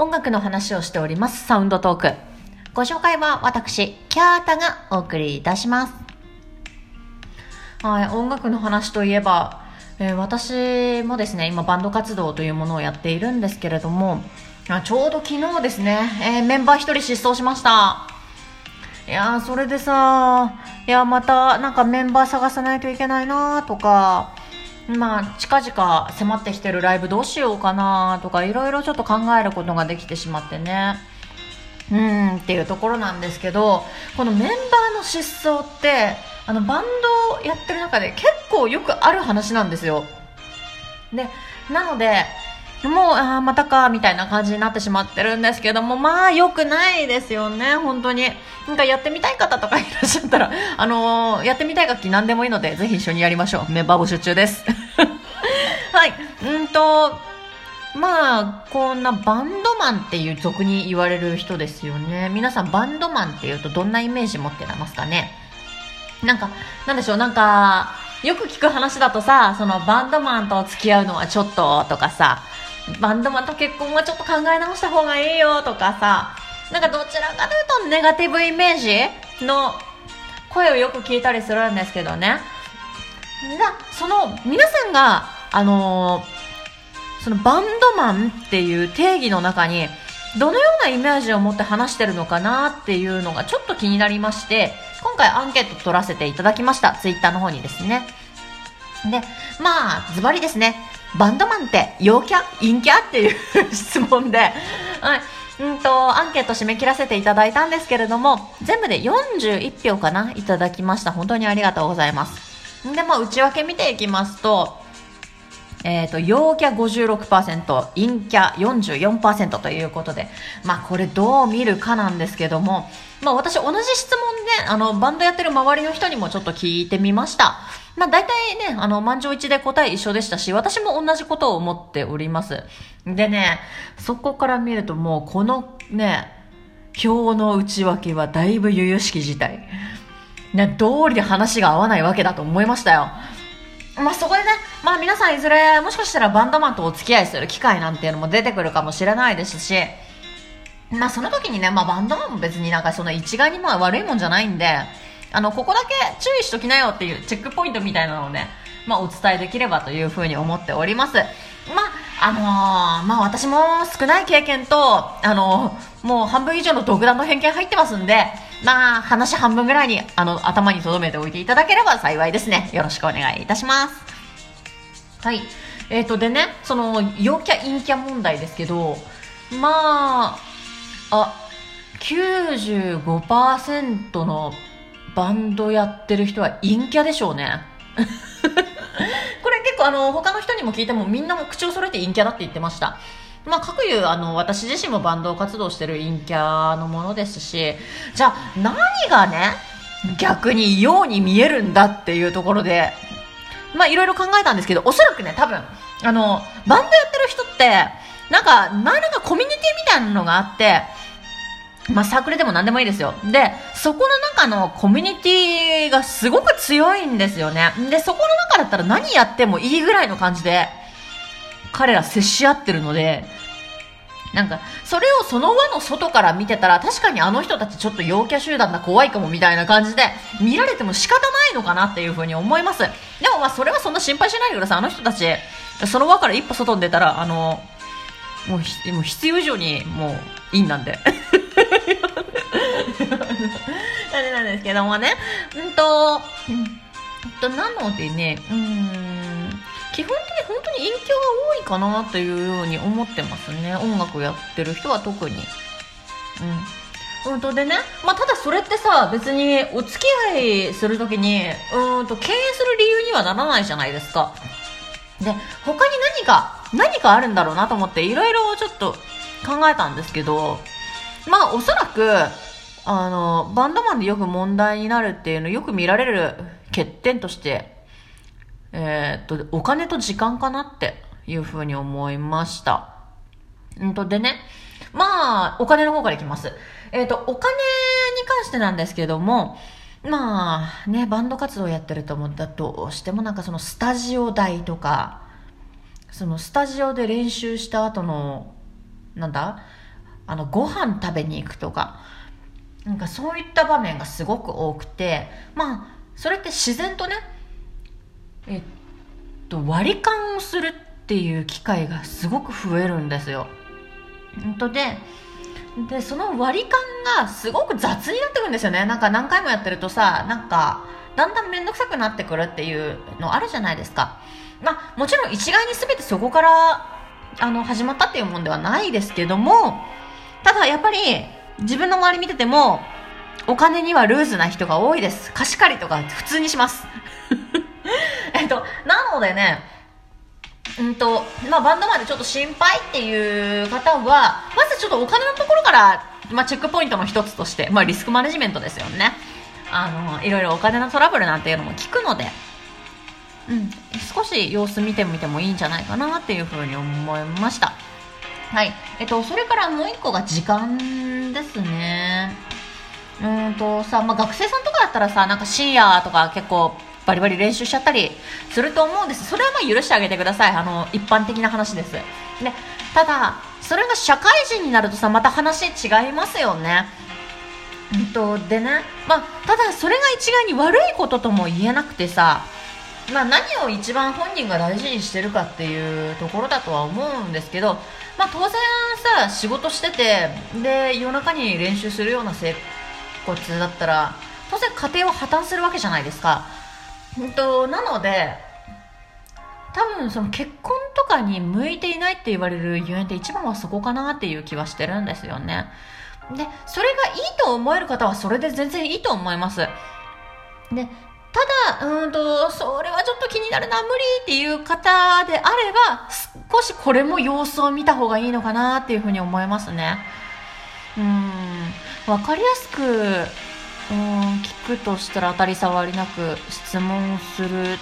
音楽の話をしております。サウンドトーク。ご紹介は私キャータがお送りいたします。はい音楽の話といえば、えー、私もですね今バンド活動というものをやっているんですけれどもあちょうど昨日ですね、えー、メンバー1人失踪しました。いやそれでさいやまたなんかメンバー探さないといけないなとかまあ、近々迫ってきてるライブどうしようかなとかいろいろちょっと考えることができてしまってね。うんっていうところなんですけどこのメンバーの失踪ってあのバンドをやってる中で結構よくある話なんですよ。でなのでもう、ああまたか、みたいな感じになってしまってるんですけども、まあ、良くないですよね、本当に。なんかやってみたい方とかいらっしゃったら、あのー、やってみたい楽器何でもいいので、ぜひ一緒にやりましょう。メンバー募集中です。はい。うんと、まあ、こんなバンドマンっていう俗に言われる人ですよね。皆さんバンドマンっていうとどんなイメージ持ってますかね？なんか、なんでしょう、なんか、よく聞く話だとさ、そのバンドマンと付き合うのはちょっととかさ、バンドマンと結婚はちょっと考え直した方がいいよとかさなんかどちらかというとネガティブイメージの声をよく聞いたりするんですけどね。その皆さんがあのー、そのバンドマンっていう定義の中にどのようなイメージを持って話してるのかなっていうのがちょっと気になりまして今回アンケート取らせていただきました。ツイッターの方にですね。でまあズバリですね。バンドマンって陽キャ？陰キャ？っていう質問で、はい。うんと、アンケート締め切らせていただいたんですけれども、全部で41票かな？いただきました。本当にありがとうございます。で、まあ、内訳見ていきますと、えっ、ー、と、陽キャ56%、陰キャ44%ということで、まあ、これどう見るかなんですけども、まあ、私同じ質問で、あの、バンドやってる周りの人にもちょっと聞いてみました。まあ大体ね、あの、満場一で答え一緒でしたし、私も同じことを思っております。でね、そこから見るともうこのね、表の内訳はだいぶ由々しき事態。ね、通りで話が合わないわけだと思いましたよ。まあそこでね、まあ皆さんいずれもしかしたらバンドマンとお付き合いする機会なんていうのも出てくるかもしれないですし、まあその時にね、まあバンドマンも別になんかその一概にまあ悪いもんじゃないんで、あの、ここだけ注意しときなよっていうチェックポイントみたいなのをね、まあ、お伝えできればというふうに思っております。まあ、あのー、まあ、私も少ない経験と、あのー、もう半分以上の独断の偏見入ってますんで、まあ、話半分ぐらいに、あの、頭に留めておいていただければ幸いですね。よろしくお願いいたします。はい。えっ、ー、と、でね、その、陽キャ陰キャ問題ですけど、まあ、あ、95%のバンドやってる人は陰キャでしょうね。これ結構あの、他の人にも聞いてもみんなも口を揃えて陰キャだって言ってました。まあ、各いう、あの、私自身もバンド活動してる陰キャのものですし、じゃあ、何がね、逆に異様に見えるんだっていうところで、まあ、いろいろ考えたんですけど、おそらくね、多分、あの、バンドやってる人って、なんか、何らかコミュニティみたいなのがあって、まあ、サークルでも何でもいいですよ。で、そこの中のコミュニティがすごく強いんですよね。で、そこの中だったら何やってもいいぐらいの感じで、彼ら接し合ってるので、なんか、それをその輪の外から見てたら、確かにあの人たちちょっと陽キャ集団だ、怖いかもみたいな感じで、見られても仕方ないのかなっていうふうに思います。でもまあ、それはそんな心配しないでください。あの人たち、その輪から一歩外に出たら、あの、もう、もう必要以上に、もう、いいんなんで。あれなんですけどもね。うんと、うんと、なのでね、うん、基本的に本当に影響が多いかなというように思ってますね。音楽やってる人は特に。うん。うんとでね、まあ、ただそれってさ、別にお付き合いするときに、うんと、敬遠する理由にはならないじゃないですか。で、他に何か、何かあるんだろうなと思って、いろいろちょっと考えたんですけど、まあ、おそらく、あの、バンドマンでよく問題になるっていうのよく見られる欠点として、えー、っと、お金と時間かなっていうふうに思いました。んと、でね、まあ、お金の方からいきます。えー、っと、お金に関してなんですけども、まあ、ね、バンド活動やってると思ったらどうしてもなんかそのスタジオ代とか、そのスタジオで練習した後の、なんだあのご飯食べに行くとかなんかそういった場面がすごく多くてまあそれって自然とねえっと割り勘をするっていう機会がすごく増えるんですよ。本当ででその割り勘がすごく雑になってくるんですよね。なんか何回もやってるとさなんかだんだん面倒くさくなってくるっていうのあるじゃないですか。まあもちろん一概に全てそこからあの始まったっていうもんではないですけどもただやっぱり自分の周り見ててもお金にはルーズな人が多いです。貸し借りとか普通にします。となのでねうんと、まあ、バンドまでちょっと心配っていう方は、まずちょっとお金のところから、まあ、チェックポイントの一つとして、まあ、リスクマネジメントですよね。あの、いろいろお金のトラブルなんていうのも聞くので、うん、少し様子見てみてもいいんじゃないかなっていうふうに思いました。はい。えっと、それからもう一個が時間ですね。うんとさ、まあ、学生さんとかだったらさ、なんか深夜とか結構バリバリ練習しちゃったりすると思うんです。それはまあ許してあげてください。あの一般的な話です。でただそれが社会人になるとさまた話違いますよね。とでね。まあただそれが一概に悪いこととも言えなくてさまあ、何を一番本人が大事にしてるかっていうところだとは思うんですけど、まあ、当然さ仕事しててで夜中に練習するような生活だったら当然家庭は破綻するわけじゃないですか。んとなので多分その結婚とかに向いていないって言われるゆえんって一番はそこかなっていう気はしてるんですよね。でそれがいいと思える方はそれで全然いいと思います。でただうんとそれはちょっと気になるな無理っていう方であれば少しこれも様子を見た方がいいのかなっていうふうに思いますね。うん分かりやすくうん聞くとしたら当たり障りなく質問する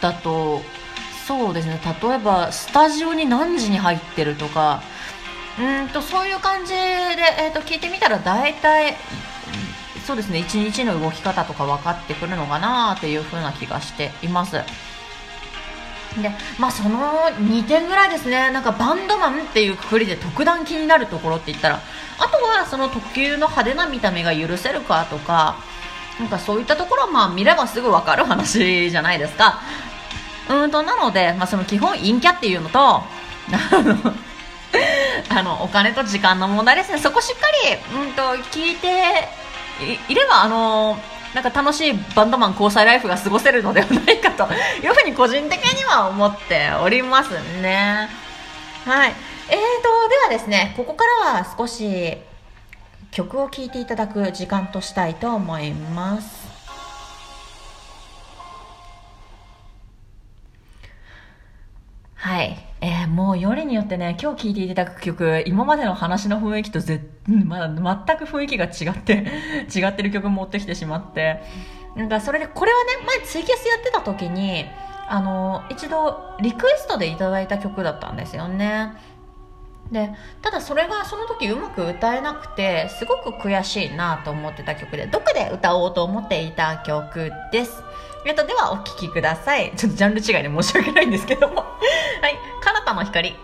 だとそうですね例えばスタジオに何時に入ってるとかうんとそういう感じで、えー、と聞いてみたら大体そうですね一日の動き方とか分かってくるのかなっていう風な気がしています。でまあその2点ぐらいですね。なんかバンドマンっていうくくりで特段気になるところって言ったらあとはその特急の派手な見た目が許せるかとかなんかそういったところはまあ見ればすぐ分かる話じゃないですか。うんとなので、まあ、その基本陰キャっていうのとあの あのお金と時間の問題ですね。そこしっかり、うんと聞いていればあのなんか楽しいバンドマン交際ライフが過ごせるのではないかというふうに個人的には思っておりますねはいえーと、ではですね、ここからは少し曲を聴いていただく時間としたいと思います。はい。えー、もうよりによってね、今日聴いていただく曲、今までの話の雰囲気とぜ、まだ全く雰囲気が違って、違ってる曲持ってきてしまって、なんかそれで、これはね、前ツイキャスやってた時に、あの、一度リクエストでいただいた曲だったんですよね。でただそれがその時うまく歌えなくてすごく悔しいなと思ってた曲でどこで歌おうと思っていた曲です。えっとではお聴きください。ちょっとジャンル違いで申し訳ないんですけども。はい「彼方の光」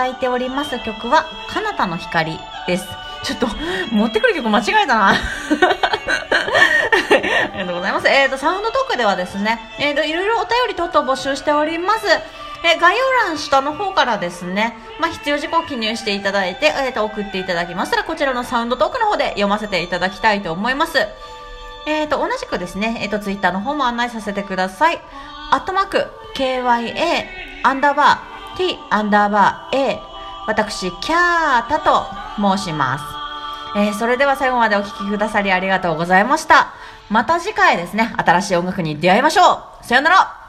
だいております曲は、彼方の光です。ちょっと、持ってくる曲間違えたな。ありがとうございます。えっ、ー、と、サウンドトークではですね、えっ、ー、と、いろいろお便り等々募集しております。え概要欄下の方からですね、まあ、必要事項を記入していただいて、えー、と送っていただきましたら、こちらのサウンドトークの方で読ませていただきたいと思います。えっ、ー、と、同じくですね、えっ、ー、と、ツイッターの方も案内させてください。アットマーク、KYA、アンダーバー、T、アンダーバー、A、私、キャータと申します。えー、それでは最後までお聴きくださりありがとうございました。また次回ですね、新しい音楽に出会いましょうさよなら